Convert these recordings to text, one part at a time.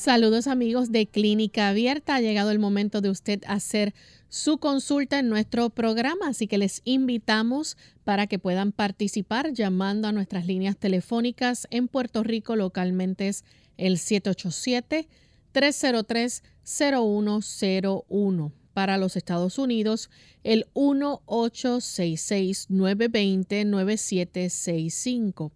Saludos amigos de Clínica Abierta. Ha llegado el momento de usted hacer su consulta en nuestro programa, así que les invitamos para que puedan participar llamando a nuestras líneas telefónicas en Puerto Rico localmente es el 787-303-0101. Para los Estados Unidos, el 1866-920-9765.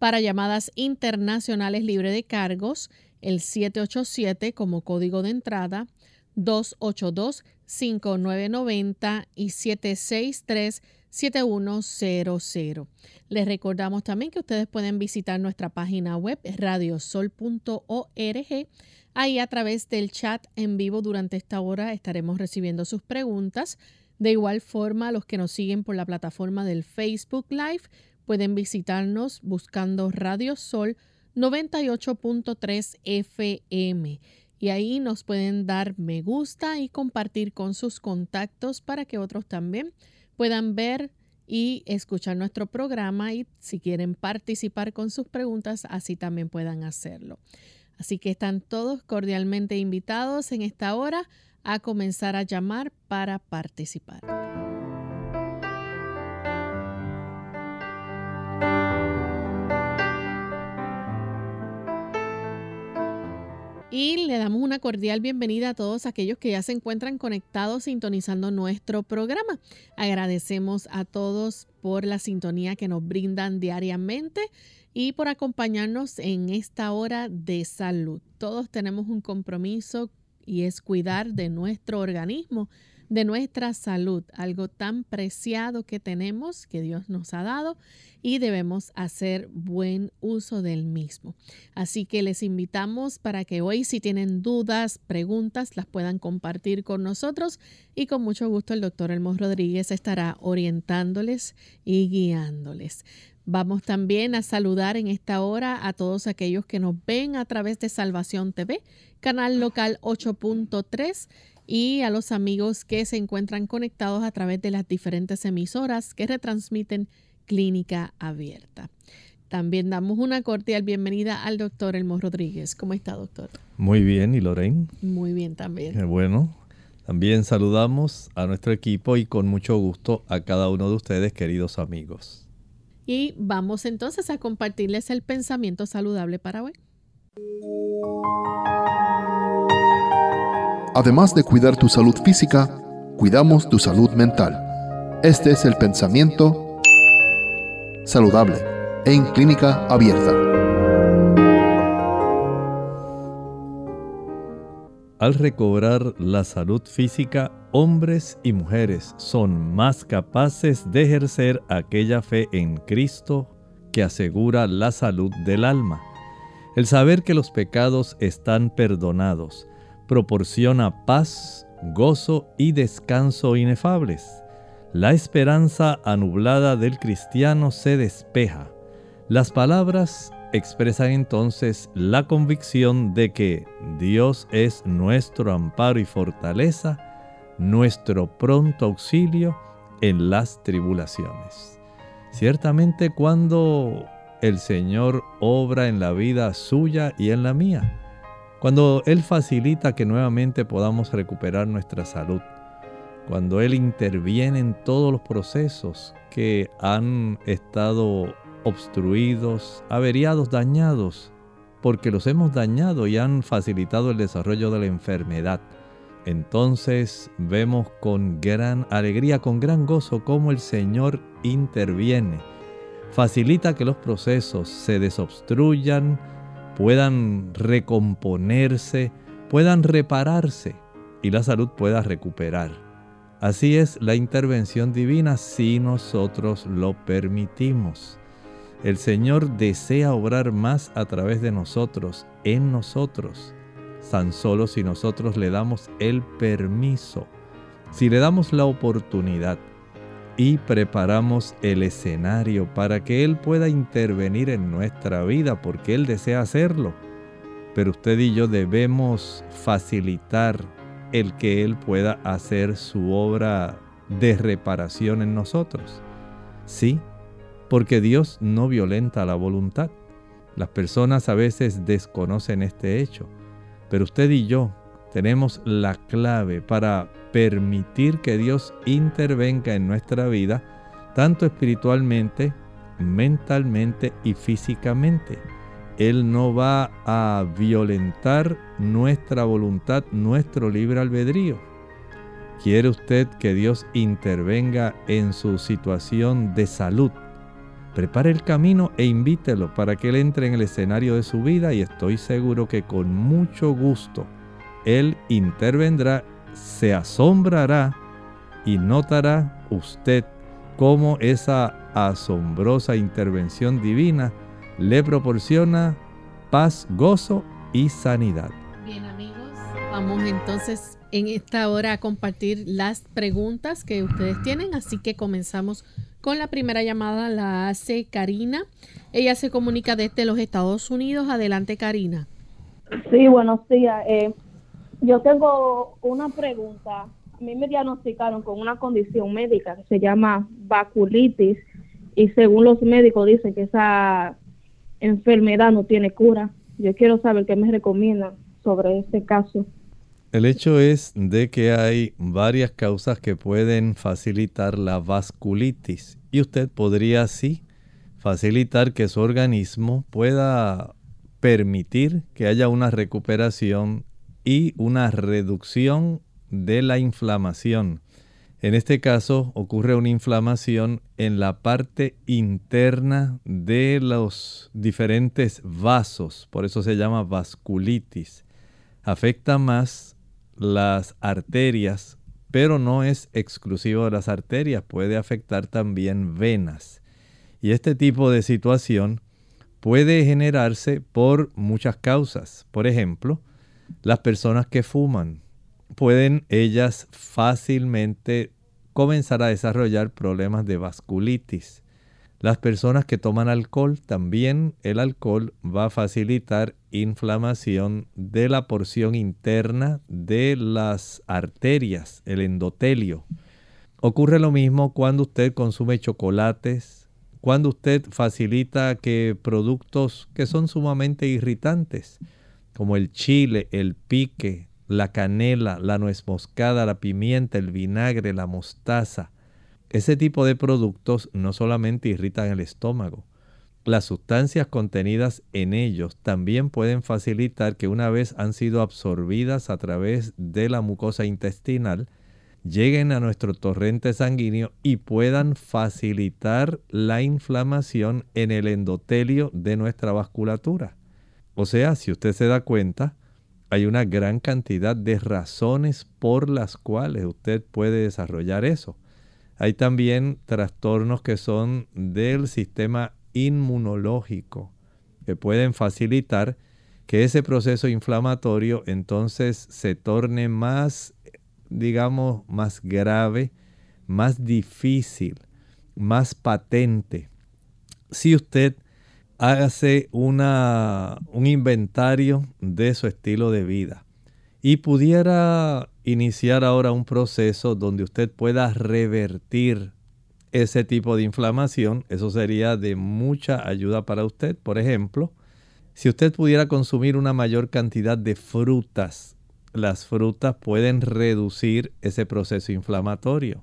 Para llamadas internacionales libre de cargos, el 787 como código de entrada, 282-5990 y 763-7100. Les recordamos también que ustedes pueden visitar nuestra página web radiosol.org. Ahí a través del chat en vivo durante esta hora estaremos recibiendo sus preguntas. De igual forma, los que nos siguen por la plataforma del Facebook Live pueden visitarnos buscando Radio 98.3 FM. Y ahí nos pueden dar me gusta y compartir con sus contactos para que otros también puedan ver y escuchar nuestro programa y si quieren participar con sus preguntas, así también puedan hacerlo. Así que están todos cordialmente invitados en esta hora a comenzar a llamar para participar. Y le damos una cordial bienvenida a todos aquellos que ya se encuentran conectados sintonizando nuestro programa. Agradecemos a todos por la sintonía que nos brindan diariamente y por acompañarnos en esta hora de salud. Todos tenemos un compromiso y es cuidar de nuestro organismo de nuestra salud, algo tan preciado que tenemos, que Dios nos ha dado y debemos hacer buen uso del mismo. Así que les invitamos para que hoy si tienen dudas, preguntas, las puedan compartir con nosotros y con mucho gusto el doctor Elmo Rodríguez estará orientándoles y guiándoles. Vamos también a saludar en esta hora a todos aquellos que nos ven a través de Salvación TV, canal local 8.3 y a los amigos que se encuentran conectados a través de las diferentes emisoras que retransmiten Clínica Abierta. También damos una cordial bienvenida al doctor Elmo Rodríguez. ¿Cómo está, doctor? Muy bien, ¿y Lorraine? Muy bien también. Qué bueno. También saludamos a nuestro equipo y con mucho gusto a cada uno de ustedes, queridos amigos. Y vamos entonces a compartirles el pensamiento saludable para hoy. Además de cuidar tu salud física, cuidamos tu salud mental. Este es el pensamiento saludable en clínica abierta. Al recobrar la salud física, hombres y mujeres son más capaces de ejercer aquella fe en Cristo que asegura la salud del alma. El saber que los pecados están perdonados, proporciona paz, gozo y descanso inefables. La esperanza anublada del cristiano se despeja. Las palabras expresan entonces la convicción de que Dios es nuestro amparo y fortaleza, nuestro pronto auxilio en las tribulaciones. Ciertamente cuando el Señor obra en la vida suya y en la mía, cuando Él facilita que nuevamente podamos recuperar nuestra salud, cuando Él interviene en todos los procesos que han estado obstruidos, averiados, dañados, porque los hemos dañado y han facilitado el desarrollo de la enfermedad. Entonces vemos con gran alegría, con gran gozo cómo el Señor interviene, facilita que los procesos se desobstruyan, puedan recomponerse, puedan repararse y la salud pueda recuperar. Así es la intervención divina si nosotros lo permitimos. El Señor desea obrar más a través de nosotros, en nosotros, tan solo si nosotros le damos el permiso, si le damos la oportunidad y preparamos el escenario para que Él pueda intervenir en nuestra vida, porque Él desea hacerlo. Pero usted y yo debemos facilitar el que Él pueda hacer su obra de reparación en nosotros. Sí, porque Dios no violenta la voluntad. Las personas a veces desconocen este hecho, pero usted y yo tenemos la clave para permitir que Dios intervenga en nuestra vida, tanto espiritualmente, mentalmente y físicamente. Él no va a violentar nuestra voluntad, nuestro libre albedrío. ¿Quiere usted que Dios intervenga en su situación de salud? Prepare el camino e invítelo para que Él entre en el escenario de su vida y estoy seguro que con mucho gusto Él intervendrá, se asombrará y notará usted cómo esa asombrosa intervención divina le proporciona paz, gozo y sanidad. Bien amigos, vamos entonces en esta hora a compartir las preguntas que ustedes tienen, así que comenzamos con la primera llamada, la hace Karina. Ella se comunica desde los Estados Unidos. Adelante Karina. Sí, buenos días. Eh, yo tengo una pregunta. A mí me diagnosticaron con una condición médica que se llama vaculitis y según los médicos dicen que esa enfermedad no tiene cura. Yo quiero saber qué me recomiendan sobre este caso. El hecho es de que hay varias causas que pueden facilitar la vasculitis y usted podría así facilitar que su organismo pueda permitir que haya una recuperación y una reducción de la inflamación. En este caso ocurre una inflamación en la parte interna de los diferentes vasos, por eso se llama vasculitis. Afecta más las arterias, pero no es exclusivo de las arterias, puede afectar también venas. Y este tipo de situación puede generarse por muchas causas. Por ejemplo, las personas que fuman pueden ellas fácilmente comenzar a desarrollar problemas de vasculitis. Las personas que toman alcohol, también el alcohol va a facilitar inflamación de la porción interna de las arterias, el endotelio. Ocurre lo mismo cuando usted consume chocolates, cuando usted facilita que productos que son sumamente irritantes, como el chile, el pique, la canela, la nuez moscada, la pimienta, el vinagre, la mostaza, ese tipo de productos no solamente irritan el estómago, las sustancias contenidas en ellos también pueden facilitar que una vez han sido absorbidas a través de la mucosa intestinal, lleguen a nuestro torrente sanguíneo y puedan facilitar la inflamación en el endotelio de nuestra vasculatura. O sea, si usted se da cuenta, hay una gran cantidad de razones por las cuales usted puede desarrollar eso. Hay también trastornos que son del sistema inmunológico, que pueden facilitar que ese proceso inflamatorio entonces se torne más, digamos, más grave, más difícil, más patente. Si usted hace una, un inventario de su estilo de vida y pudiera iniciar ahora un proceso donde usted pueda revertir ese tipo de inflamación. Eso sería de mucha ayuda para usted. Por ejemplo, si usted pudiera consumir una mayor cantidad de frutas, las frutas pueden reducir ese proceso inflamatorio.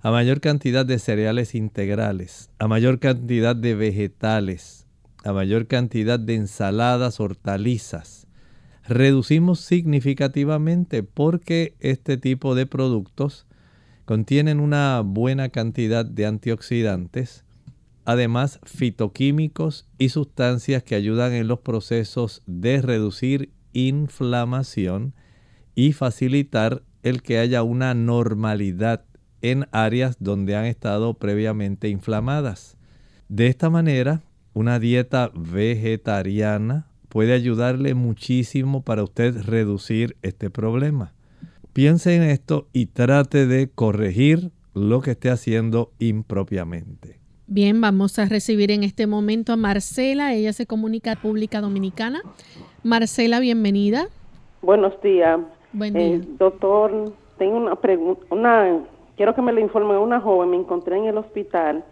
A mayor cantidad de cereales integrales, a mayor cantidad de vegetales, a mayor cantidad de ensaladas, hortalizas, reducimos significativamente porque este tipo de productos contienen una buena cantidad de antioxidantes, además fitoquímicos y sustancias que ayudan en los procesos de reducir inflamación y facilitar el que haya una normalidad en áreas donde han estado previamente inflamadas. De esta manera, una dieta vegetariana puede ayudarle muchísimo para usted reducir este problema. Piense en esto y trate de corregir lo que esté haciendo impropiamente. Bien, vamos a recibir en este momento a Marcela. Ella se comunica a Pública Dominicana. Marcela, bienvenida. Buenos días. Buen día. Eh, doctor, tengo una pregunta. Una, quiero que me le informe. Una joven me encontré en el hospital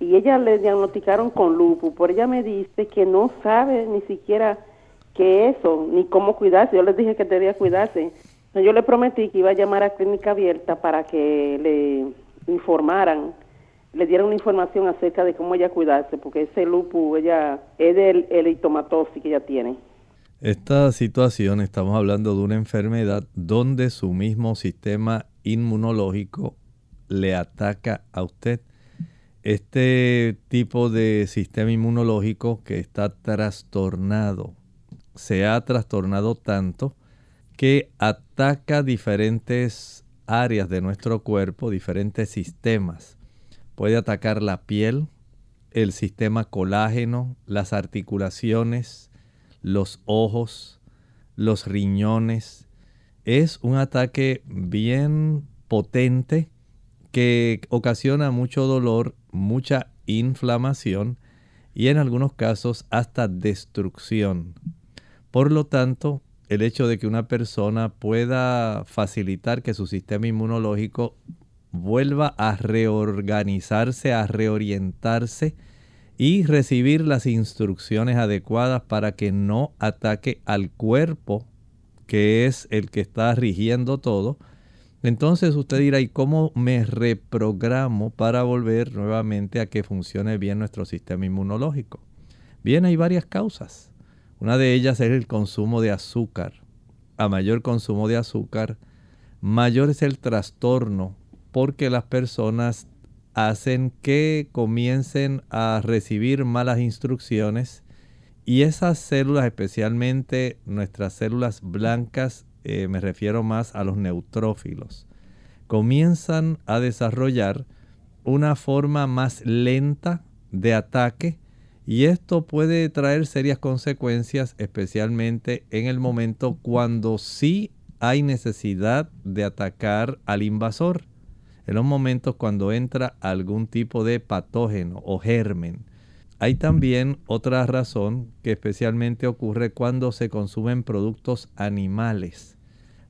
y ella le diagnosticaron con lupus. Por ella me dice que no sabe ni siquiera qué es eso, ni cómo cuidarse. Yo le dije que debía cuidarse. Yo le prometí que iba a llamar a Clínica Abierta para que le informaran le dieron una información acerca de cómo ella cuidarse, porque ese lupus ella es del eritomatosis que ella tiene. Esta situación, estamos hablando de una enfermedad donde su mismo sistema inmunológico le ataca a usted. Este tipo de sistema inmunológico que está trastornado, se ha trastornado tanto que ataca diferentes áreas de nuestro cuerpo, diferentes sistemas Puede atacar la piel, el sistema colágeno, las articulaciones, los ojos, los riñones. Es un ataque bien potente que ocasiona mucho dolor, mucha inflamación y en algunos casos hasta destrucción. Por lo tanto, el hecho de que una persona pueda facilitar que su sistema inmunológico vuelva a reorganizarse, a reorientarse y recibir las instrucciones adecuadas para que no ataque al cuerpo, que es el que está rigiendo todo. Entonces usted dirá, ¿y cómo me reprogramo para volver nuevamente a que funcione bien nuestro sistema inmunológico? Bien, hay varias causas. Una de ellas es el consumo de azúcar. A mayor consumo de azúcar, mayor es el trastorno porque las personas hacen que comiencen a recibir malas instrucciones y esas células, especialmente nuestras células blancas, eh, me refiero más a los neutrófilos, comienzan a desarrollar una forma más lenta de ataque y esto puede traer serias consecuencias, especialmente en el momento cuando sí hay necesidad de atacar al invasor en los momentos cuando entra algún tipo de patógeno o germen. Hay también otra razón que especialmente ocurre cuando se consumen productos animales.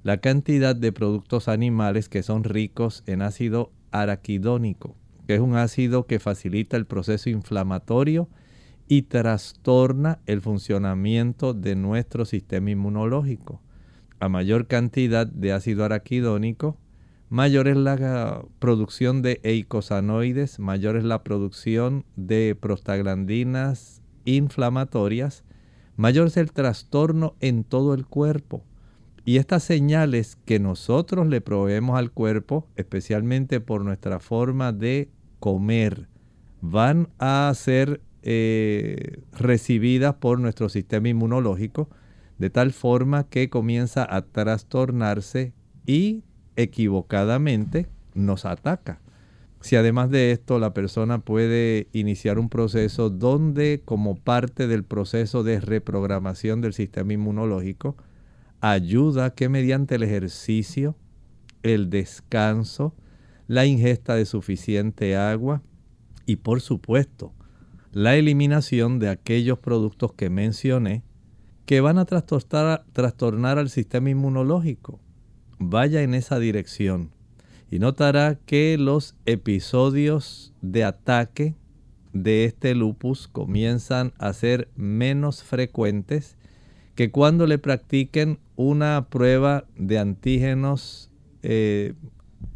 La cantidad de productos animales que son ricos en ácido araquidónico, que es un ácido que facilita el proceso inflamatorio y trastorna el funcionamiento de nuestro sistema inmunológico. A mayor cantidad de ácido araquidónico, mayor es la producción de eicosanoides, mayor es la producción de prostaglandinas inflamatorias, mayor es el trastorno en todo el cuerpo. Y estas señales que nosotros le proveemos al cuerpo, especialmente por nuestra forma de comer, van a ser eh, recibidas por nuestro sistema inmunológico, de tal forma que comienza a trastornarse y equivocadamente nos ataca. Si además de esto la persona puede iniciar un proceso donde como parte del proceso de reprogramación del sistema inmunológico, ayuda que mediante el ejercicio, el descanso, la ingesta de suficiente agua y por supuesto la eliminación de aquellos productos que mencioné que van a trastornar, trastornar al sistema inmunológico. Vaya en esa dirección y notará que los episodios de ataque de este lupus comienzan a ser menos frecuentes que cuando le practiquen una prueba de antígenos eh,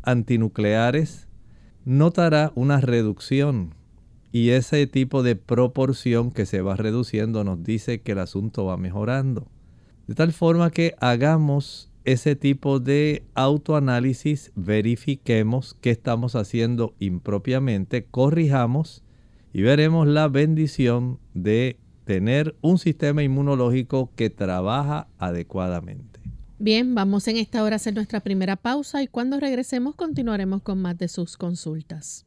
antinucleares, notará una reducción y ese tipo de proporción que se va reduciendo nos dice que el asunto va mejorando. De tal forma que hagamos ese tipo de autoanálisis, verifiquemos qué estamos haciendo impropiamente, corrijamos y veremos la bendición de tener un sistema inmunológico que trabaja adecuadamente. Bien, vamos en esta hora a hacer nuestra primera pausa y cuando regresemos continuaremos con más de sus consultas.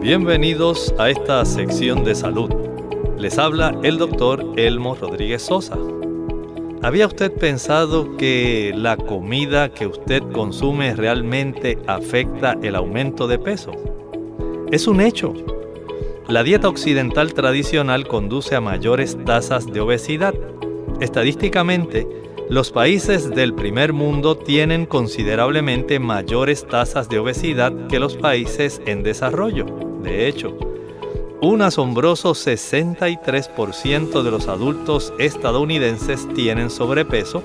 Bienvenidos a esta sección de salud. Les habla el doctor Elmo Rodríguez Sosa. ¿Había usted pensado que la comida que usted consume realmente afecta el aumento de peso? Es un hecho. La dieta occidental tradicional conduce a mayores tasas de obesidad. Estadísticamente, los países del primer mundo tienen considerablemente mayores tasas de obesidad que los países en desarrollo. De hecho, un asombroso 63% de los adultos estadounidenses tienen sobrepeso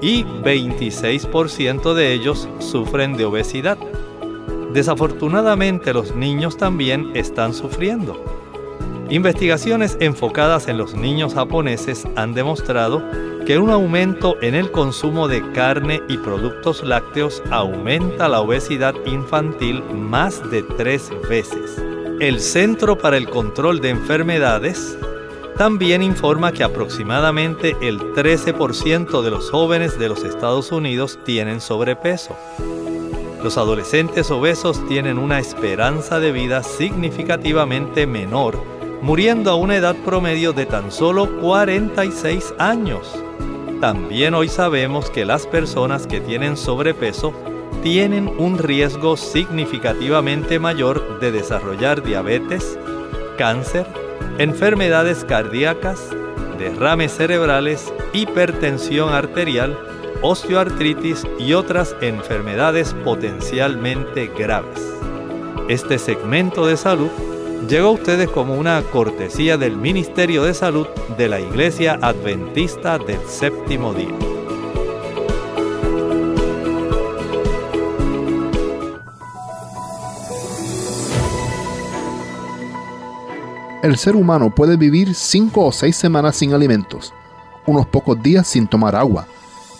y 26% de ellos sufren de obesidad. Desafortunadamente los niños también están sufriendo. Investigaciones enfocadas en los niños japoneses han demostrado que un aumento en el consumo de carne y productos lácteos aumenta la obesidad infantil más de tres veces. El Centro para el Control de Enfermedades también informa que aproximadamente el 13% de los jóvenes de los Estados Unidos tienen sobrepeso. Los adolescentes obesos tienen una esperanza de vida significativamente menor, muriendo a una edad promedio de tan solo 46 años. También hoy sabemos que las personas que tienen sobrepeso tienen un riesgo significativamente mayor de desarrollar diabetes, cáncer, enfermedades cardíacas, derrames cerebrales, hipertensión arterial, osteoartritis y otras enfermedades potencialmente graves. Este segmento de salud llegó a ustedes como una cortesía del Ministerio de Salud de la Iglesia Adventista del Séptimo Día. El ser humano puede vivir cinco o seis semanas sin alimentos, unos pocos días sin tomar agua,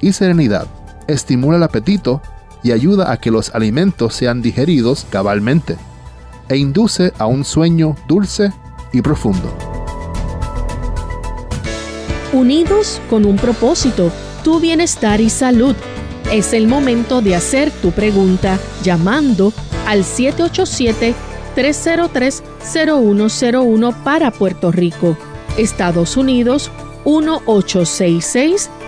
y serenidad, estimula el apetito y ayuda a que los alimentos sean digeridos cabalmente e induce a un sueño dulce y profundo. Unidos con un propósito, tu bienestar y salud. Es el momento de hacer tu pregunta llamando al 787-303-0101 para Puerto Rico, Estados Unidos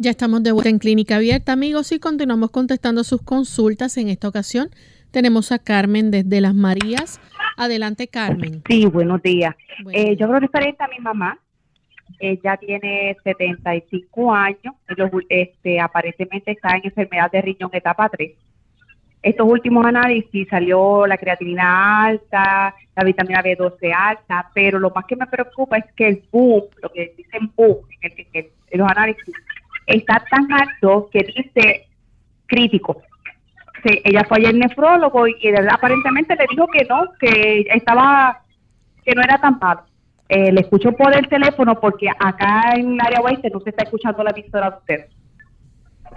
Ya estamos de vuelta en Clínica Abierta, amigos, y continuamos contestando sus consultas. En esta ocasión tenemos a Carmen desde Las Marías. Adelante, Carmen. Sí, buenos días. Eh, yo creo referente a mi mamá. Ella tiene 75 años, este, aparentemente está en enfermedad de riñón etapa 3. Estos últimos análisis salió la creatinina alta, la vitamina B12 alta, pero lo más que me preocupa es que el boom, lo que dicen boom en, los análisis, está tan alto que dice crítico. ella fue ayer nefrólogo y, aparentemente le dijo que no, que estaba, que no era tan malo. Eh, le escucho por el teléfono porque acá en el área oeste no se está escuchando la emisora de usted.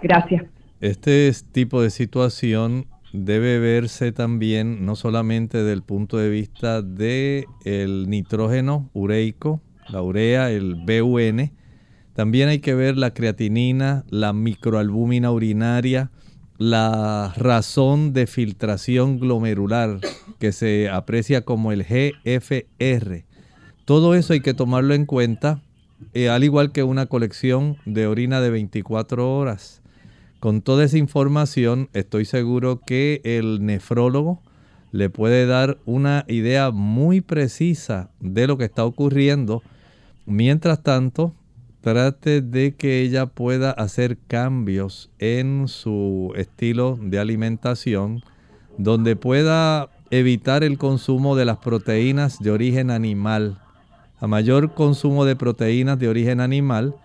Gracias. Este tipo de situación debe verse también no solamente desde el punto de vista del el nitrógeno ureico, la urea, el BUN, también hay que ver la creatinina, la microalbúmina urinaria, la razón de filtración glomerular que se aprecia como el GFR todo eso hay que tomarlo en cuenta, eh, al igual que una colección de orina de 24 horas. Con toda esa información, estoy seguro que el nefrólogo le puede dar una idea muy precisa de lo que está ocurriendo. Mientras tanto, trate de que ella pueda hacer cambios en su estilo de alimentación, donde pueda evitar el consumo de las proteínas de origen animal. A mayor consumo de proteínas de origen animal,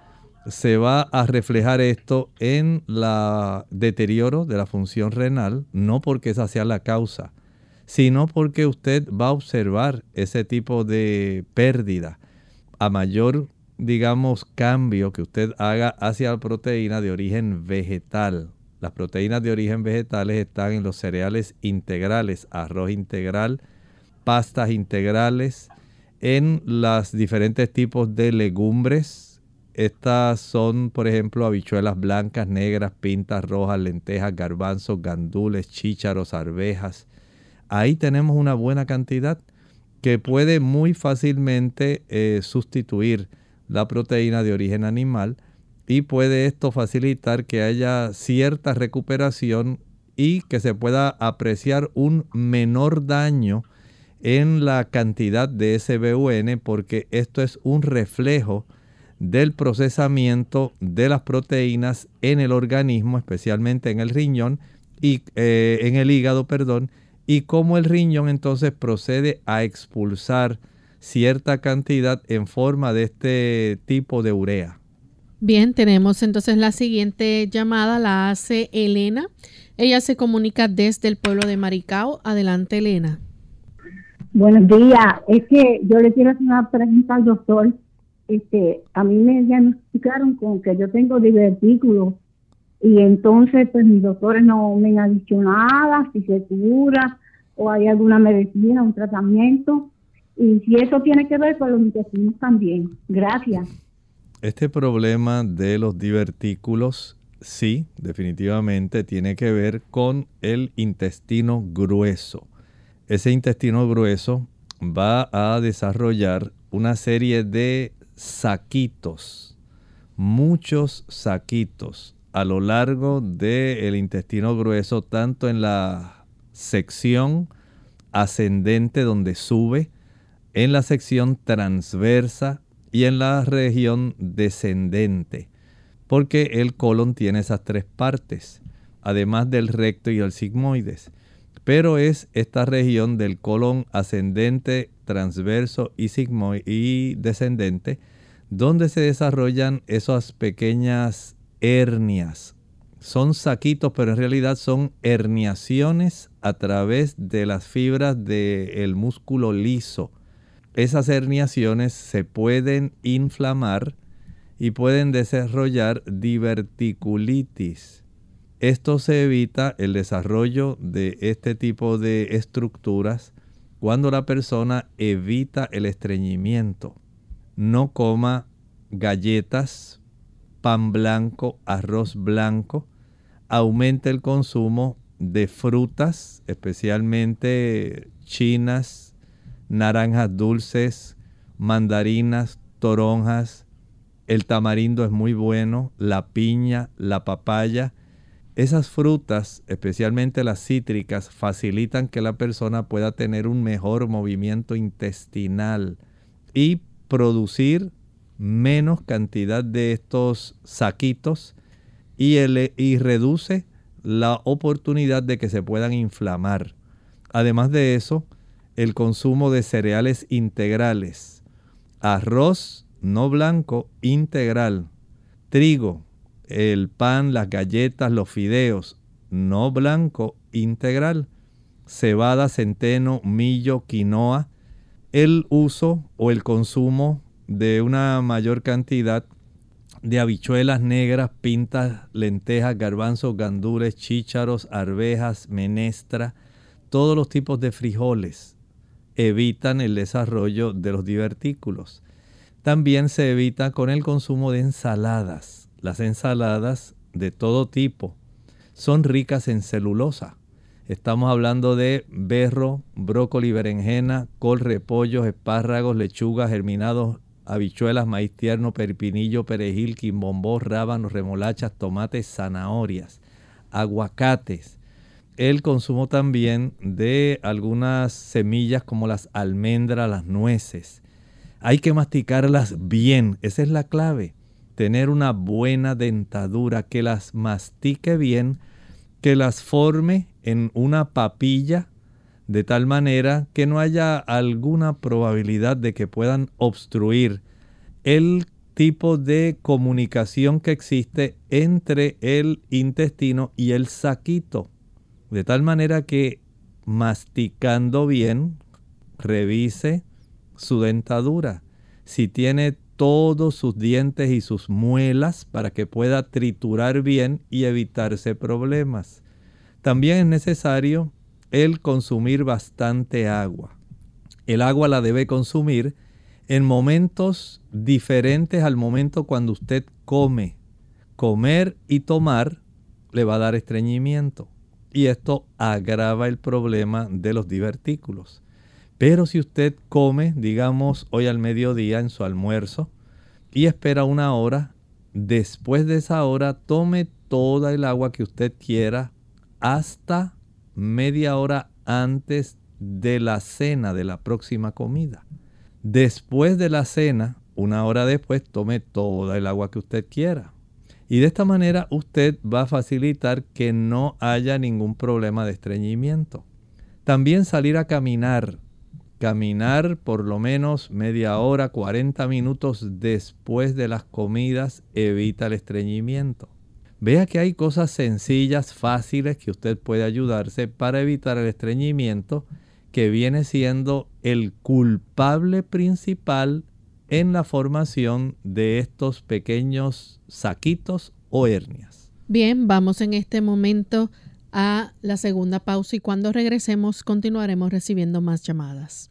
se va a reflejar esto en la deterioro de la función renal, no porque esa sea la causa, sino porque usted va a observar ese tipo de pérdida. A mayor digamos, cambio que usted haga hacia la proteína de origen vegetal. Las proteínas de origen vegetales están en los cereales integrales, arroz integral, pastas integrales, en los diferentes tipos de legumbres. Estas son, por ejemplo, habichuelas blancas, negras, pintas rojas, lentejas, garbanzos, gandules, chícharos, arvejas. Ahí tenemos una buena cantidad que puede muy fácilmente eh, sustituir la proteína de origen animal y puede esto facilitar que haya cierta recuperación y que se pueda apreciar un menor daño en la cantidad de SBUN porque esto es un reflejo del procesamiento de las proteínas en el organismo, especialmente en el riñón y eh, en el hígado, perdón, y cómo el riñón entonces procede a expulsar cierta cantidad en forma de este tipo de urea. Bien, tenemos entonces la siguiente llamada, la hace Elena. Ella se comunica desde el pueblo de Maricao. Adelante, Elena. Buenos días. Es que yo le quiero hacer una pregunta al doctor. Este, a mí me diagnosticaron con que yo tengo divertículos y entonces pues mis doctores no me han dicho nada, si se cura o hay alguna medicina, un tratamiento y si eso tiene que ver con los intestinos también. Gracias. Este problema de los divertículos, sí, definitivamente tiene que ver con el intestino grueso. Ese intestino grueso va a desarrollar una serie de saquitos, muchos saquitos a lo largo del intestino grueso, tanto en la sección ascendente donde sube, en la sección transversa y en la región descendente, porque el colon tiene esas tres partes, además del recto y el sigmoides. Pero es esta región del colon ascendente, transverso y, y descendente donde se desarrollan esas pequeñas hernias. Son saquitos, pero en realidad son herniaciones a través de las fibras del músculo liso esas herniaciones se pueden inflamar y pueden desarrollar diverticulitis. Esto se evita el desarrollo de este tipo de estructuras cuando la persona evita el estreñimiento. No coma galletas, pan blanco, arroz blanco. Aumente el consumo de frutas, especialmente chinas, naranjas dulces, mandarinas, toronjas, el tamarindo es muy bueno, la piña, la papaya. Esas frutas, especialmente las cítricas, facilitan que la persona pueda tener un mejor movimiento intestinal y producir menos cantidad de estos saquitos y, y reduce la oportunidad de que se puedan inflamar. Además de eso, el consumo de cereales integrales, arroz no blanco integral, trigo, el pan, las galletas, los fideos no blanco integral, cebada, centeno, millo, quinoa, el uso o el consumo de una mayor cantidad de habichuelas negras, pintas, lentejas, garbanzos, gandules, chícharos, arvejas, menestra, todos los tipos de frijoles, evitan el desarrollo de los divertículos. También se evita con el consumo de ensaladas. Las ensaladas de todo tipo son ricas en celulosa. Estamos hablando de berro, brócoli, berenjena, col, repollos, espárragos, lechugas, germinados, habichuelas, maíz tierno, perpinillo, perejil, quimbombó, rábanos, remolachas, tomates, zanahorias, aguacates, el consumo también de algunas semillas como las almendras, las nueces. Hay que masticarlas bien, esa es la clave. tener una buena dentadura, que las mastique bien, que las forme en una papilla de tal manera que no haya alguna probabilidad de que puedan obstruir el tipo de comunicación que existe entre el intestino y el saquito. De tal manera que masticando bien, revise su dentadura. Si tiene todos sus dientes y sus muelas para que pueda triturar bien y evitarse problemas. También es necesario el consumir bastante agua. El agua la debe consumir en momentos diferentes al momento cuando usted come. Comer y tomar le va a dar estreñimiento y esto agrava el problema de los divertículos. Pero si usted come, digamos, hoy al mediodía en su almuerzo y espera una hora, después de esa hora tome toda el agua que usted quiera hasta media hora antes de la cena de la próxima comida. Después de la cena, una hora después, tome toda el agua que usted quiera. Y de esta manera usted va a facilitar que no haya ningún problema de estreñimiento. También salir a caminar. Caminar por lo menos media hora, 40 minutos después de las comidas evita el estreñimiento. Vea que hay cosas sencillas, fáciles que usted puede ayudarse para evitar el estreñimiento que viene siendo el culpable principal en la formación de estos pequeños saquitos o hernias. Bien, vamos en este momento a la segunda pausa y cuando regresemos continuaremos recibiendo más llamadas.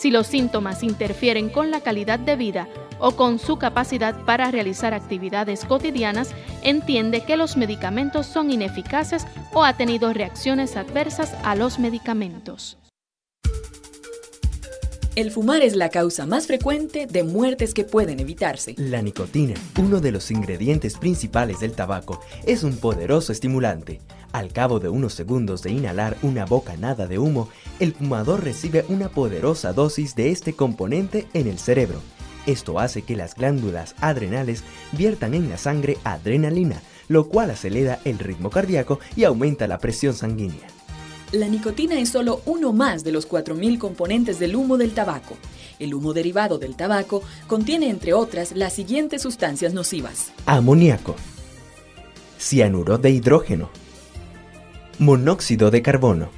Si los síntomas interfieren con la calidad de vida o con su capacidad para realizar actividades cotidianas, entiende que los medicamentos son ineficaces o ha tenido reacciones adversas a los medicamentos. El fumar es la causa más frecuente de muertes que pueden evitarse. La nicotina, uno de los ingredientes principales del tabaco, es un poderoso estimulante. Al cabo de unos segundos de inhalar una bocanada de humo, el fumador recibe una poderosa dosis de este componente en el cerebro esto hace que las glándulas adrenales viertan en la sangre adrenalina, lo cual acelera el ritmo cardíaco y aumenta la presión sanguínea. La nicotina es solo uno más de los 4.000 componentes del humo del tabaco. El humo derivado del tabaco contiene, entre otras, las siguientes sustancias nocivas. Amoníaco, cianuro de hidrógeno, monóxido de carbono.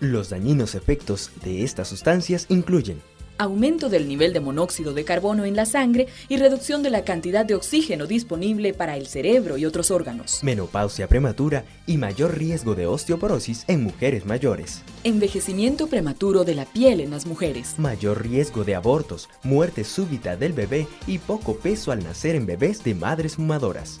Los dañinos efectos de estas sustancias incluyen aumento del nivel de monóxido de carbono en la sangre y reducción de la cantidad de oxígeno disponible para el cerebro y otros órganos. Menopausia prematura y mayor riesgo de osteoporosis en mujeres mayores. Envejecimiento prematuro de la piel en las mujeres. Mayor riesgo de abortos, muerte súbita del bebé y poco peso al nacer en bebés de madres fumadoras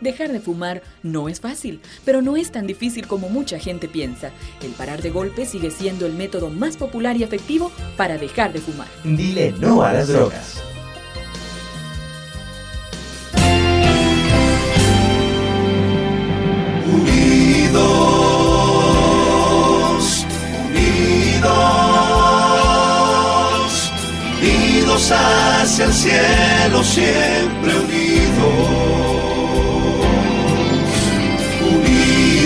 Dejar de fumar no es fácil, pero no es tan difícil como mucha gente piensa. El parar de golpe sigue siendo el método más popular y efectivo para dejar de fumar. Dile no a las drogas. Unidos, unidos, unidos hacia el cielo, siempre unidos.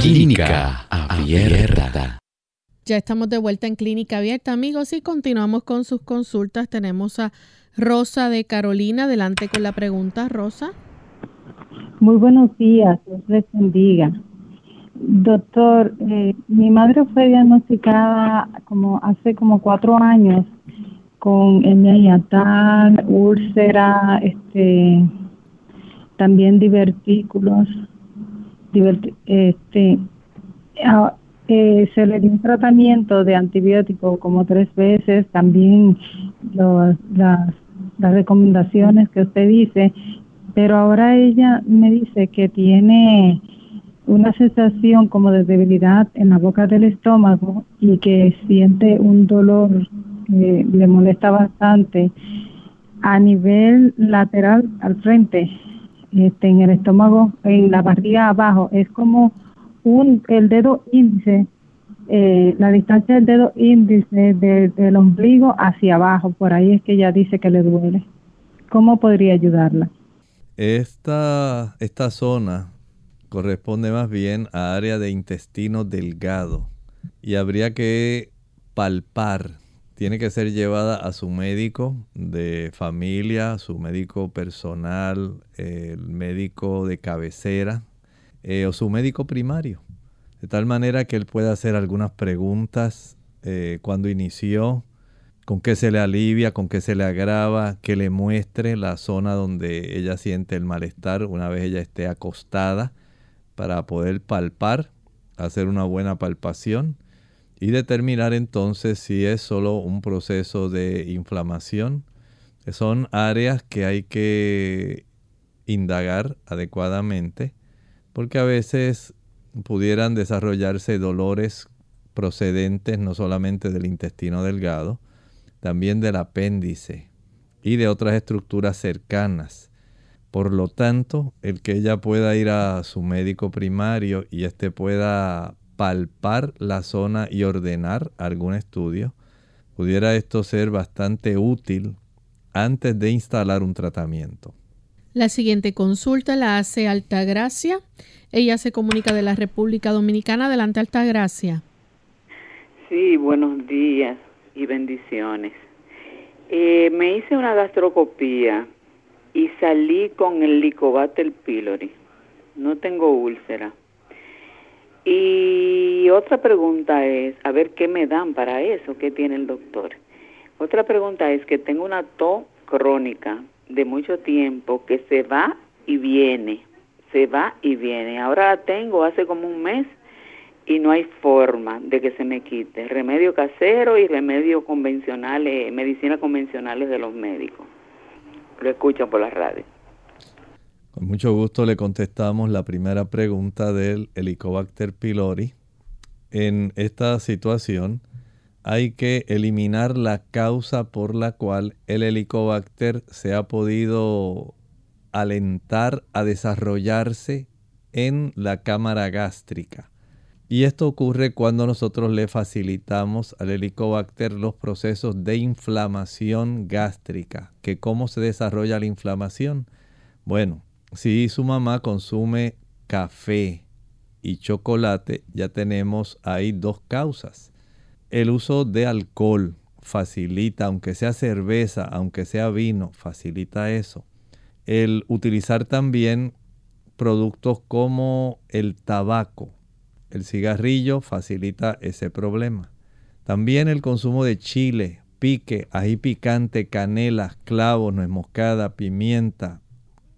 Clínica abierta. Ya estamos de vuelta en Clínica Abierta, amigos, y continuamos con sus consultas. Tenemos a Rosa de Carolina. Adelante con la pregunta, Rosa. Muy buenos días, Dios les bendiga. Doctor, eh, mi madre fue diagnosticada como hace como cuatro años con hernia úlcera, este, también divertículos. Este, eh, se le dio un tratamiento de antibiótico como tres veces, también las las recomendaciones que usted dice, pero ahora ella me dice que tiene una sensación como de debilidad en la boca del estómago y que siente un dolor que le molesta bastante a nivel lateral al frente, este, en el estómago, en la barriga abajo, es como un el dedo índice eh, la distancia del dedo índice del ombligo hacia abajo, por ahí es que ella dice que le duele. ¿Cómo podría ayudarla? Esta, esta zona corresponde más bien a área de intestino delgado y habría que palpar, tiene que ser llevada a su médico de familia, su médico personal, el médico de cabecera eh, o su médico primario. De tal manera que él pueda hacer algunas preguntas eh, cuando inició, con qué se le alivia, con qué se le agrava, que le muestre la zona donde ella siente el malestar una vez ella esté acostada para poder palpar, hacer una buena palpación y determinar entonces si es solo un proceso de inflamación. Son áreas que hay que indagar adecuadamente porque a veces pudieran desarrollarse dolores procedentes no solamente del intestino delgado, también del apéndice y de otras estructuras cercanas. Por lo tanto, el que ella pueda ir a su médico primario y éste pueda palpar la zona y ordenar algún estudio, pudiera esto ser bastante útil antes de instalar un tratamiento. La siguiente consulta la hace Altagracia. Ella se comunica de la República Dominicana. Adelante, Altagracia. Sí, buenos días y bendiciones. Eh, me hice una gastrocopía y salí con el Helicobacter pylori. No tengo úlcera. Y otra pregunta es, a ver qué me dan para eso, qué tiene el doctor. Otra pregunta es que tengo una tos crónica de mucho tiempo que se va y viene, se va y viene. Ahora la tengo hace como un mes y no hay forma de que se me quite. Remedio casero y remedio convencionales, medicina convencionales de los médicos. Lo escuchan por la radio. Con mucho gusto le contestamos la primera pregunta del Helicobacter pylori. En esta situación, hay que eliminar la causa por la cual el helicobacter se ha podido alentar a desarrollarse en la cámara gástrica. Y esto ocurre cuando nosotros le facilitamos al helicobacter los procesos de inflamación gástrica. ¿Que ¿Cómo se desarrolla la inflamación? Bueno, si su mamá consume café y chocolate, ya tenemos ahí dos causas el uso de alcohol facilita, aunque sea cerveza, aunque sea vino, facilita eso. el utilizar también productos como el tabaco. El cigarrillo facilita ese problema. También el consumo de chile, pique, ají picante, canela, clavos, nuez moscada, pimienta,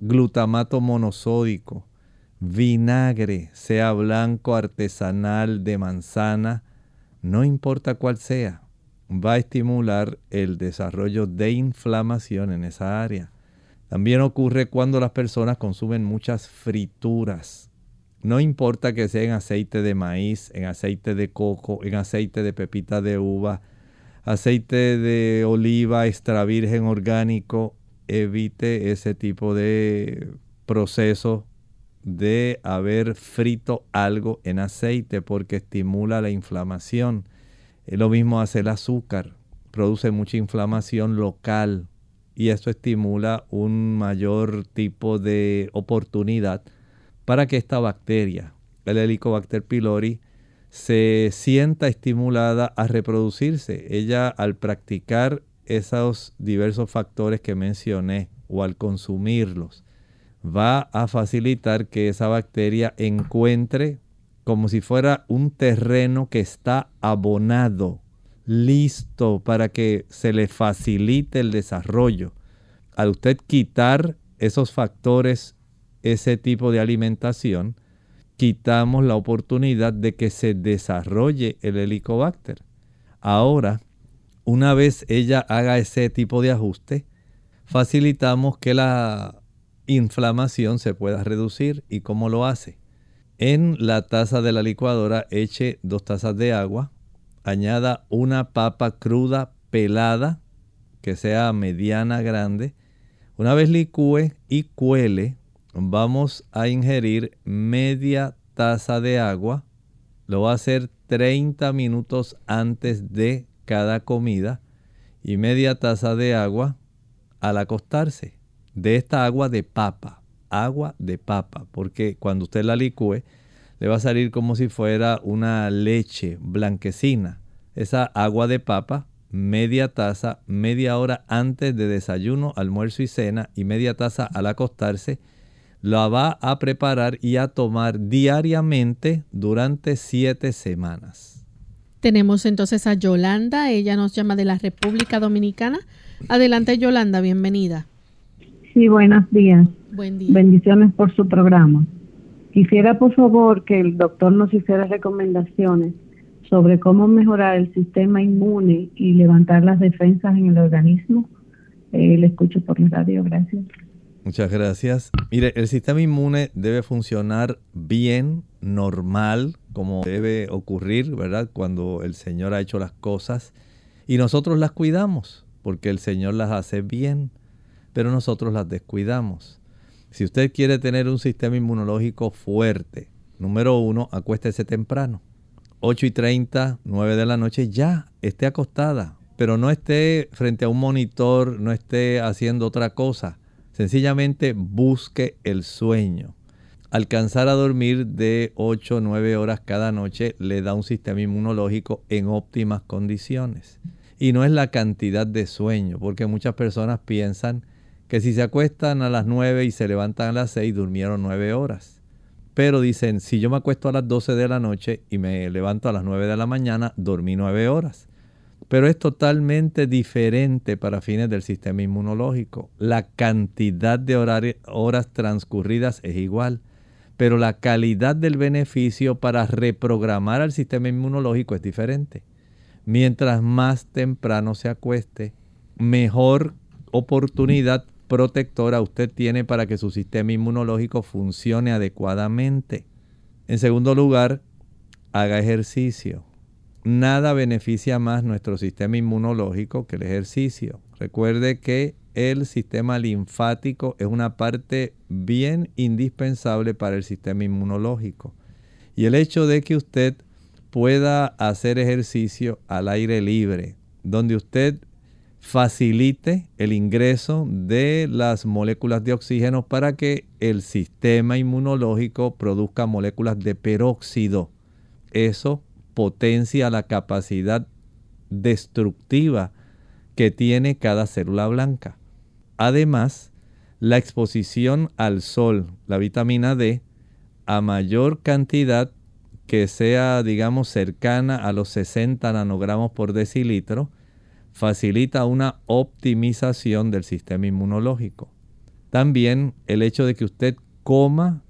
glutamato monosódico, vinagre, sea blanco, artesanal, de manzana, no importa cuál sea, va a estimular el desarrollo de inflamación en esa área. También ocurre cuando las personas consumen muchas frituras. No importa que sea en aceite de maíz, en aceite de coco, en aceite de pepita de uva, aceite de oliva extra virgen orgánico, evite ese tipo de proceso de haber frito algo en aceite porque estimula la inflamación. Lo mismo hace el azúcar, produce mucha inflamación local y esto estimula un mayor tipo de oportunidad para que esta bacteria, el Helicobacter pylori, se sienta estimulada a reproducirse. Ella al practicar esos diversos factores que mencioné o al consumirlos, va a facilitar que esa bacteria encuentre como si fuera un terreno que está abonado listo para que se le facilite el desarrollo. Al usted quitar esos factores, ese tipo de alimentación, quitamos la oportunidad de que se desarrolle el helicobacter. Ahora, una vez ella haga ese tipo de ajuste, facilitamos que la inflamación se pueda reducir. ¿Y cómo lo hace? En la taza de la licuadora eche dos tazas de agua, añada una papa cruda pelada, que sea mediana, grande. Una vez licúe y cuele, vamos a ingerir media taza de agua. Lo va a hacer 30 minutos antes de cada comida y media taza de agua al acostarse. De esta agua de papa, agua de papa, porque cuando usted la licúe, le va a salir como si fuera una leche blanquecina. Esa agua de papa, media taza, media hora antes de desayuno, almuerzo y cena y media taza al acostarse, la va a preparar y a tomar diariamente durante siete semanas. Tenemos entonces a Yolanda, ella nos llama de la República Dominicana. Adelante Yolanda, bienvenida. Sí, buenos días. Buen día. Bendiciones por su programa. Quisiera, por favor, que el doctor nos hiciera recomendaciones sobre cómo mejorar el sistema inmune y levantar las defensas en el organismo. Eh, le escucho por la radio, gracias. Muchas gracias. Mire, el sistema inmune debe funcionar bien, normal, como debe ocurrir, ¿verdad? Cuando el Señor ha hecho las cosas y nosotros las cuidamos, porque el Señor las hace bien, pero nosotros las descuidamos. Si usted quiere tener un sistema inmunológico fuerte, número uno, acuéstese temprano. 8 y 30, 9 de la noche, ya esté acostada, pero no esté frente a un monitor, no esté haciendo otra cosa. Sencillamente busque el sueño. Alcanzar a dormir de 8 o 9 horas cada noche le da un sistema inmunológico en óptimas condiciones. Y no es la cantidad de sueño, porque muchas personas piensan que si se acuestan a las 9 y se levantan a las 6, durmieron 9 horas. Pero dicen, si yo me acuesto a las 12 de la noche y me levanto a las 9 de la mañana, dormí 9 horas. Pero es totalmente diferente para fines del sistema inmunológico. La cantidad de horas transcurridas es igual, pero la calidad del beneficio para reprogramar al sistema inmunológico es diferente. Mientras más temprano se acueste, mejor oportunidad protectora usted tiene para que su sistema inmunológico funcione adecuadamente. En segundo lugar, haga ejercicio. Nada beneficia más nuestro sistema inmunológico que el ejercicio. Recuerde que el sistema linfático es una parte bien indispensable para el sistema inmunológico. Y el hecho de que usted pueda hacer ejercicio al aire libre, donde usted facilite el ingreso de las moléculas de oxígeno para que el sistema inmunológico produzca moléculas de peróxido. Eso potencia la capacidad destructiva que tiene cada célula blanca. Además la exposición al sol, la vitamina D, a mayor cantidad que sea, digamos, cercana a los 60 nanogramos por decilitro, facilita una optimización del sistema inmunológico. También el hecho de que usted coma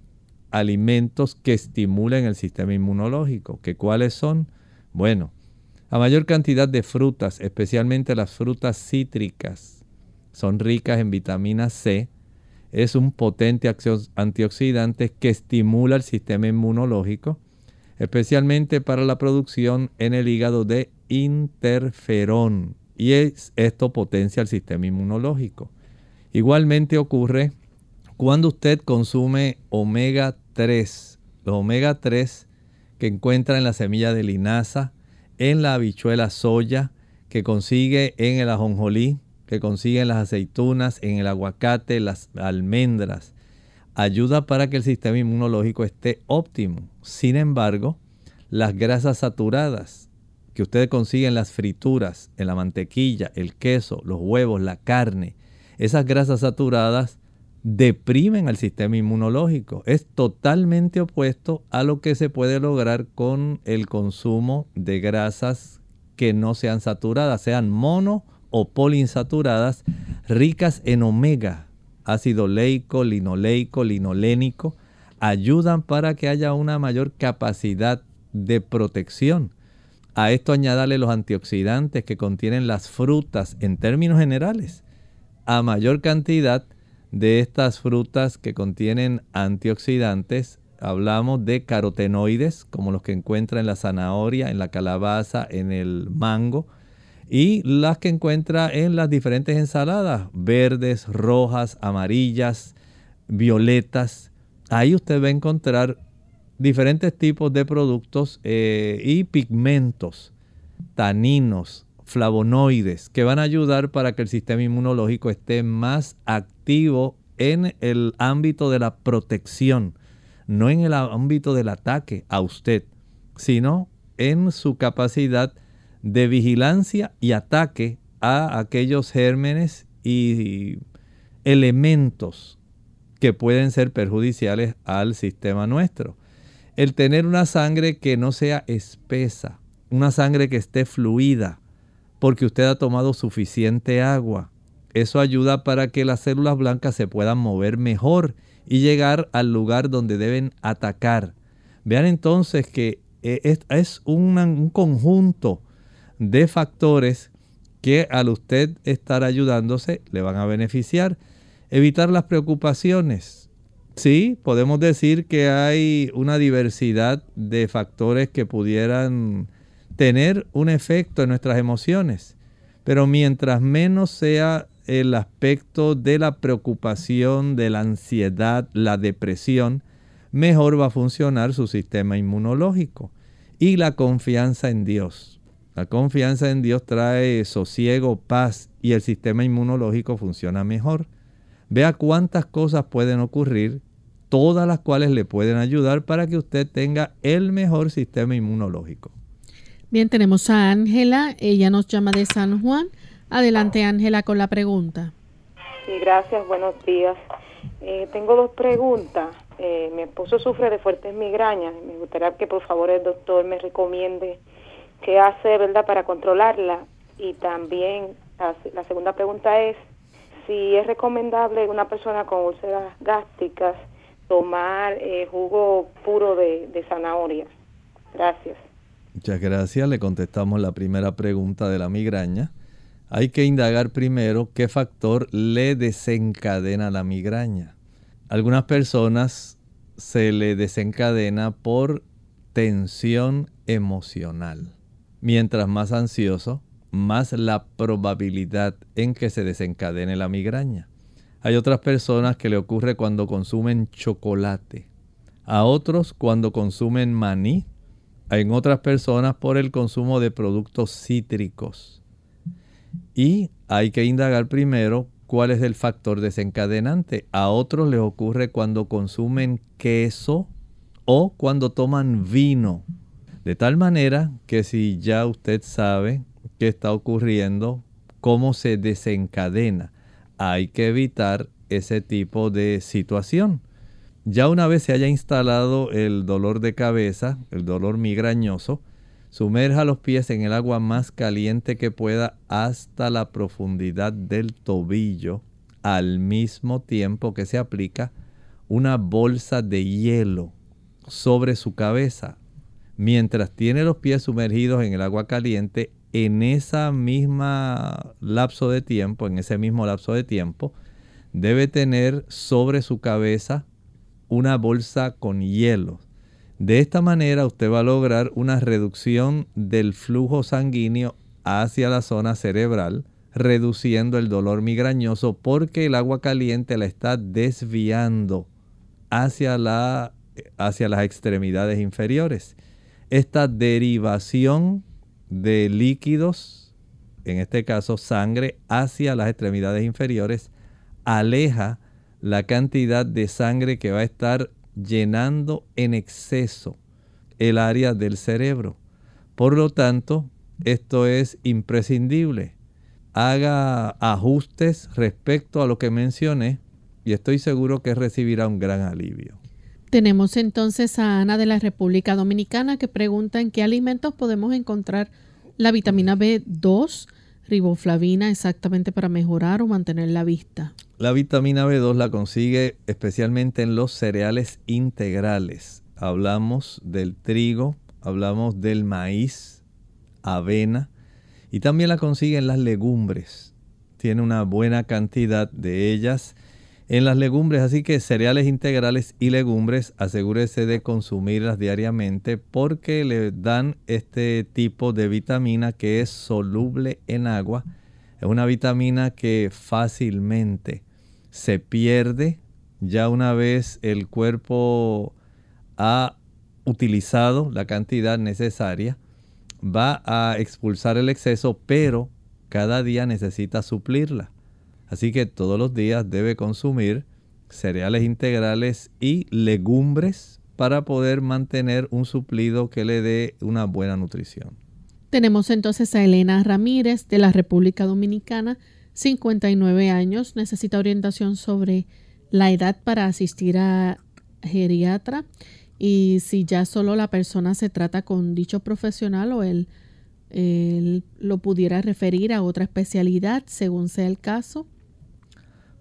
alimentos que estimulen el sistema inmunológico. ¿Que ¿Cuáles son? Bueno, a mayor cantidad de frutas, especialmente las frutas cítricas, son ricas en vitamina C. Es un potente antioxidante que estimula el sistema inmunológico, especialmente para la producción en el hígado de interferón. Y esto potencia el sistema inmunológico. Igualmente ocurre cuando usted consume omega 3, los omega 3 que encuentra en la semilla de linaza, en la habichuela soya, que consigue en el ajonjolí, que consigue en las aceitunas, en el aguacate, las almendras, ayuda para que el sistema inmunológico esté óptimo. Sin embargo, las grasas saturadas que usted consigue en las frituras, en la mantequilla, el queso, los huevos, la carne, esas grasas saturadas deprimen al sistema inmunológico. Es totalmente opuesto a lo que se puede lograr con el consumo de grasas que no sean saturadas, sean mono o poliinsaturadas, ricas en omega, ácido leico, linoleico, linolénico, ayudan para que haya una mayor capacidad de protección. A esto añádale los antioxidantes que contienen las frutas en términos generales. A mayor cantidad, de estas frutas que contienen antioxidantes, hablamos de carotenoides, como los que encuentra en la zanahoria, en la calabaza, en el mango, y las que encuentra en las diferentes ensaladas, verdes, rojas, amarillas, violetas. Ahí usted va a encontrar diferentes tipos de productos eh, y pigmentos, taninos, flavonoides que van a ayudar para que el sistema inmunológico esté más activo en el ámbito de la protección, no en el ámbito del ataque a usted, sino en su capacidad de vigilancia y ataque a aquellos gérmenes y elementos que pueden ser perjudiciales al sistema nuestro. El tener una sangre que no sea espesa, una sangre que esté fluida, porque usted ha tomado suficiente agua. Eso ayuda para que las células blancas se puedan mover mejor y llegar al lugar donde deben atacar. Vean entonces que eh, es, un conjunto de factores que al usted estar ayudándose le van a beneficiar. Evitar las preocupaciones. Sí, podemos decir que hay una diversidad de factores que pudieran tener un efecto en nuestras emociones. Pero mientras menos sea el aspecto de la preocupación, de la ansiedad, la depresión, mejor va a funcionar su sistema inmunológico. Y la confianza en Dios. La confianza en Dios trae sosiego, paz y el sistema inmunológico funciona mejor. Vea cuántas cosas pueden ocurrir, todas las cuales le pueden ayudar para que usted tenga el mejor sistema inmunológico. Bien, tenemos a Ángela, ella nos llama de San Juan. Adelante Ángela con la pregunta. Sí, gracias, buenos días. Eh, tengo dos preguntas. Eh, mi esposo sufre de fuertes migrañas. Me gustaría que por favor el doctor me recomiende qué hace, ¿verdad?, para controlarla. Y también la segunda pregunta es si es recomendable una persona con úlceras gástricas tomar eh, jugo puro de, de zanahoria. Gracias. Muchas gracias. Le contestamos la primera pregunta de la migraña. Hay que indagar primero qué factor le desencadena la migraña. Algunas personas se le desencadena por tensión emocional. Mientras más ansioso, más la probabilidad en que se desencadene la migraña. Hay otras personas que le ocurre cuando consumen chocolate. A otros cuando consumen maní en otras personas por el consumo de productos cítricos. Y hay que indagar primero cuál es el factor desencadenante. A otros les ocurre cuando consumen queso o cuando toman vino. De tal manera que si ya usted sabe qué está ocurriendo, cómo se desencadena, hay que evitar ese tipo de situación. Ya una vez se haya instalado el dolor de cabeza, el dolor migrañoso, sumerja los pies en el agua más caliente que pueda hasta la profundidad del tobillo, al mismo tiempo que se aplica una bolsa de hielo sobre su cabeza. Mientras tiene los pies sumergidos en el agua caliente, en esa misma lapso de tiempo, en ese mismo lapso de tiempo, debe tener sobre su cabeza una bolsa con hielo. De esta manera usted va a lograr una reducción del flujo sanguíneo hacia la zona cerebral, reduciendo el dolor migrañoso porque el agua caliente la está desviando hacia, la, hacia las extremidades inferiores. Esta derivación de líquidos, en este caso sangre, hacia las extremidades inferiores, aleja la cantidad de sangre que va a estar llenando en exceso el área del cerebro. Por lo tanto, esto es imprescindible. Haga ajustes respecto a lo que mencioné y estoy seguro que recibirá un gran alivio. Tenemos entonces a Ana de la República Dominicana que pregunta en qué alimentos podemos encontrar la vitamina B2 riboflavina exactamente para mejorar o mantener la vista? La vitamina B2 la consigue especialmente en los cereales integrales. Hablamos del trigo, hablamos del maíz, avena y también la consigue en las legumbres. Tiene una buena cantidad de ellas en las legumbres, así que cereales integrales y legumbres, asegúrese de consumirlas diariamente porque le dan este tipo de vitamina que es soluble en agua. Es una vitamina que fácilmente se pierde ya una vez el cuerpo ha utilizado la cantidad necesaria. Va a expulsar el exceso, pero cada día necesita suplirla. Así que todos los días debe consumir cereales integrales y legumbres para poder mantener un suplido que le dé una buena nutrición. Tenemos entonces a Elena Ramírez de la República Dominicana, 59 años, necesita orientación sobre la edad para asistir a geriatra y si ya solo la persona se trata con dicho profesional o él, él lo pudiera referir a otra especialidad según sea el caso.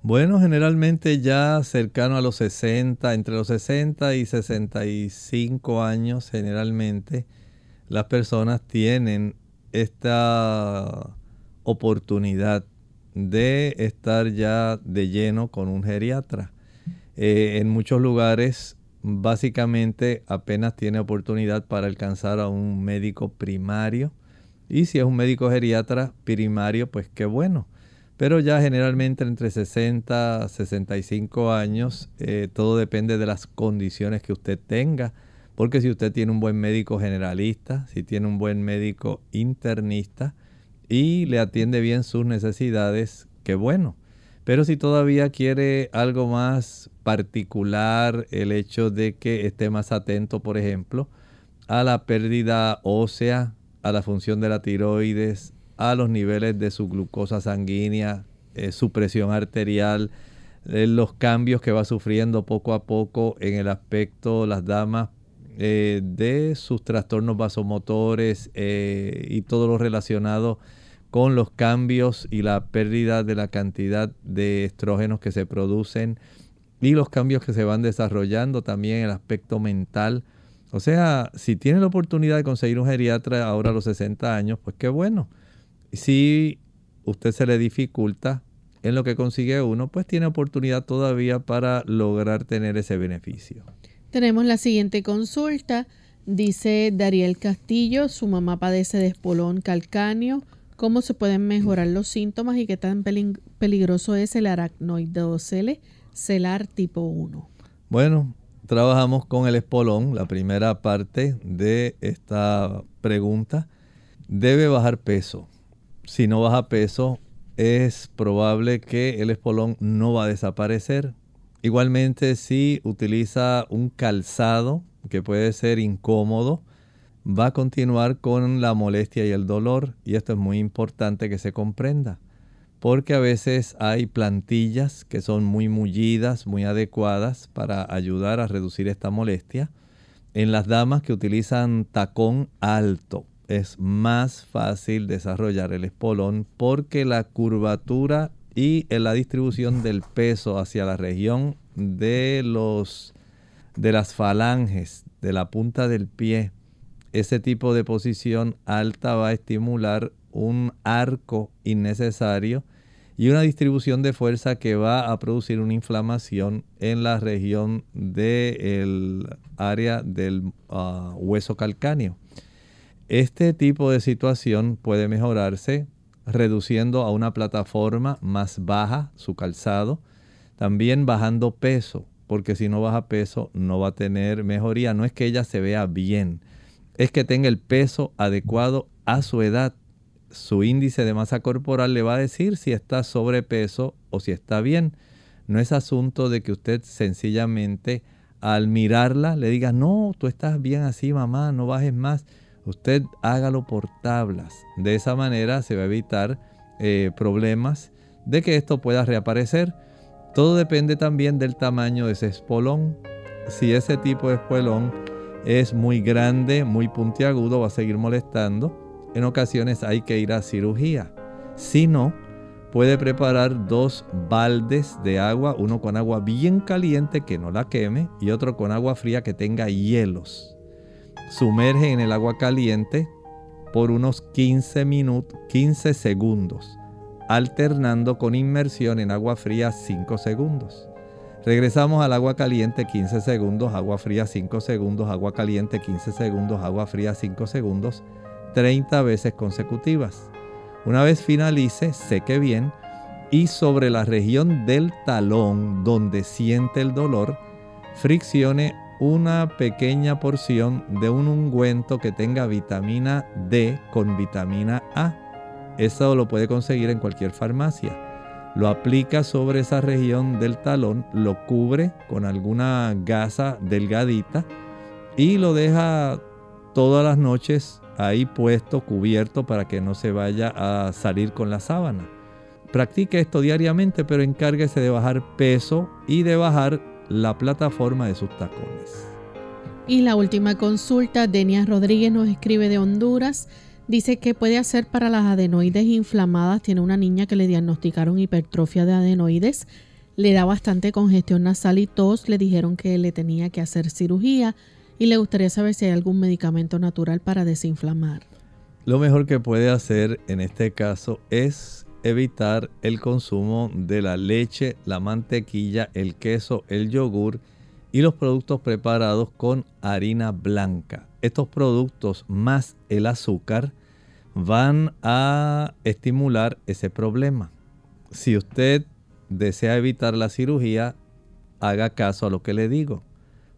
Bueno, generalmente ya cercano a los 60, entre los 60 y 65 años, generalmente las personas tienen esta oportunidad de estar ya de lleno con un geriatra. Eh, en muchos lugares básicamente apenas tiene oportunidad para alcanzar a un médico primario. Y si es un médico geriatra primario, pues qué bueno pero ya generalmente entre 60 y 65 años, eh, todo depende de las condiciones que usted tenga, porque si usted tiene un buen médico generalista, si tiene un buen médico internista y le atiende bien sus necesidades, qué bueno. Pero si todavía quiere algo más particular, el hecho de que esté más atento, por ejemplo, a la pérdida ósea, a la función de la tiroides, a los niveles de su glucosa sanguínea, eh, su presión arterial, eh, los cambios que va sufriendo poco a poco en el aspecto las damas eh, de sus trastornos vasomotores y todo lo relacionado con los cambios y la pérdida de la cantidad de estrógenos que se producen y los cambios que se van desarrollando también en el aspecto mental. O sea, si tiene la oportunidad de conseguir un geriatra ahora a los 60 años, pues qué bueno si usted se le dificulta en lo que consigue uno, pues tiene oportunidad todavía para lograr tener ese beneficio. Tenemos la siguiente consulta. Dice Dariel Castillo, su mamá padece de espolón calcáneo. ¿Cómo se pueden mejorar los síntomas y qué tan peligroso es el aracnoidocele celar tipo 1? Bueno, trabajamos con el espolón, la primera parte de esta pregunta. Debe bajar peso si no baja peso, es probable que el espolón no va a desaparecer. Igualmente, si utiliza un calzado que puede ser incómodo, va a continuar con la molestia y el dolor. Y esto es muy importante que se comprenda. porque a veces hay plantillas que son muy mullidas, muy adecuadas para ayudar a reducir esta molestia. En las damas que utilizan tacón alto es más fácil desarrollar el espolón porque la curvatura y la distribución del peso hacia la región de los de las falanges de la punta del pie ese tipo de posición alta va a estimular un arco innecesario y una distribución de fuerza que va a producir una inflamación en la región del área del ah, hueso calcáneo. Este tipo de situación puede mejorarse reduciendo a una plataforma más baja su calzado, también bajando peso, porque si no baja peso no va a tener mejoría. No es que ella se vea bien, es que tenga el peso adecuado a su edad. Su índice de masa corporal le va a decir si está sobrepeso o si está bien. No es asunto de que usted sencillamente al mirarla le diga, no, tú estás bien así, mamá, no bajes más usted hágalo por tablas. De esa manera se va a evitar eh, problemas de que esto pueda reaparecer. Todo depende también del tamaño de ese espolón. Si ese tipo de espolón es muy grande, muy puntiagudo, va a seguir molestando. En ocasiones hay que ir a cirugía. Si no, puede preparar dos baldes de agua, uno con agua bien caliente que no la queme y otro con agua fría que tenga hielos sumerge en el agua caliente por unos 15 minutos, 15 segundos, alternando con inmersión en agua fría 5 segundos. Regresamos al agua caliente 15 segundos, agua fría 5 segundos, agua caliente 15 segundos, agua fría 5 segundos, 30 veces consecutivas. Una vez finalice, seque bien y sobre la región del talón donde siente el dolor, friccione una pequeña porción de un ungüento que tenga vitamina D con vitamina A. Eso lo puede conseguir en cualquier farmacia. Lo aplica sobre esa región del talón, lo cubre con alguna gasa delgadita y lo deja todas las noches ahí puesto, cubierto para que no se vaya a salir con la sábana. Practique esto diariamente, pero encárguese de bajar peso y de bajar la plataforma de sus tacones. Y la última consulta, Denia Rodríguez nos escribe de Honduras. Dice que puede hacer para las adenoides inflamadas. Tiene una niña que le diagnosticaron hipertrofia de adenoides. Le da bastante congestión nasal y tos. Le dijeron que le tenía que hacer cirugía y le gustaría saber si hay algún medicamento natural para desinflamar. Lo mejor que puede hacer en este caso es evitar el consumo de la leche, la mantequilla, el queso, el yogur y los productos preparados con harina blanca. Estos productos más el azúcar van a estimular ese problema. Si usted desea evitar la cirugía, haga caso a lo que le digo,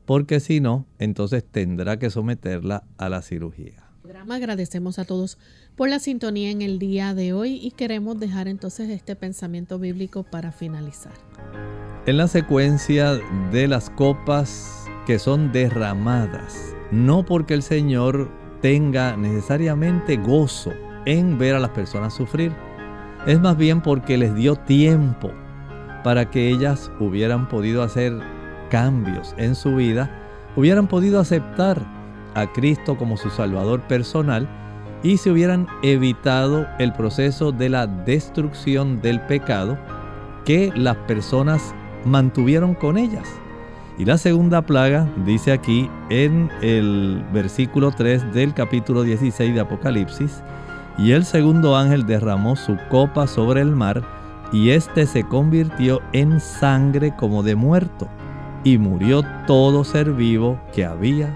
porque si no, entonces tendrá que someterla a la cirugía. Agradecemos a todos por la sintonía en el día de hoy y queremos dejar entonces este pensamiento bíblico para finalizar. En la secuencia de las copas que son derramadas, no porque el Señor tenga necesariamente gozo en ver a las personas sufrir, es más bien porque les dio tiempo para que ellas hubieran podido hacer cambios en su vida, hubieran podido aceptar a Cristo como su Salvador personal y se hubieran evitado el proceso de la destrucción del pecado que las personas mantuvieron con ellas. Y la segunda plaga dice aquí en el versículo 3 del capítulo 16 de Apocalipsis, y el segundo ángel derramó su copa sobre el mar, y éste se convirtió en sangre como de muerto, y murió todo ser vivo que había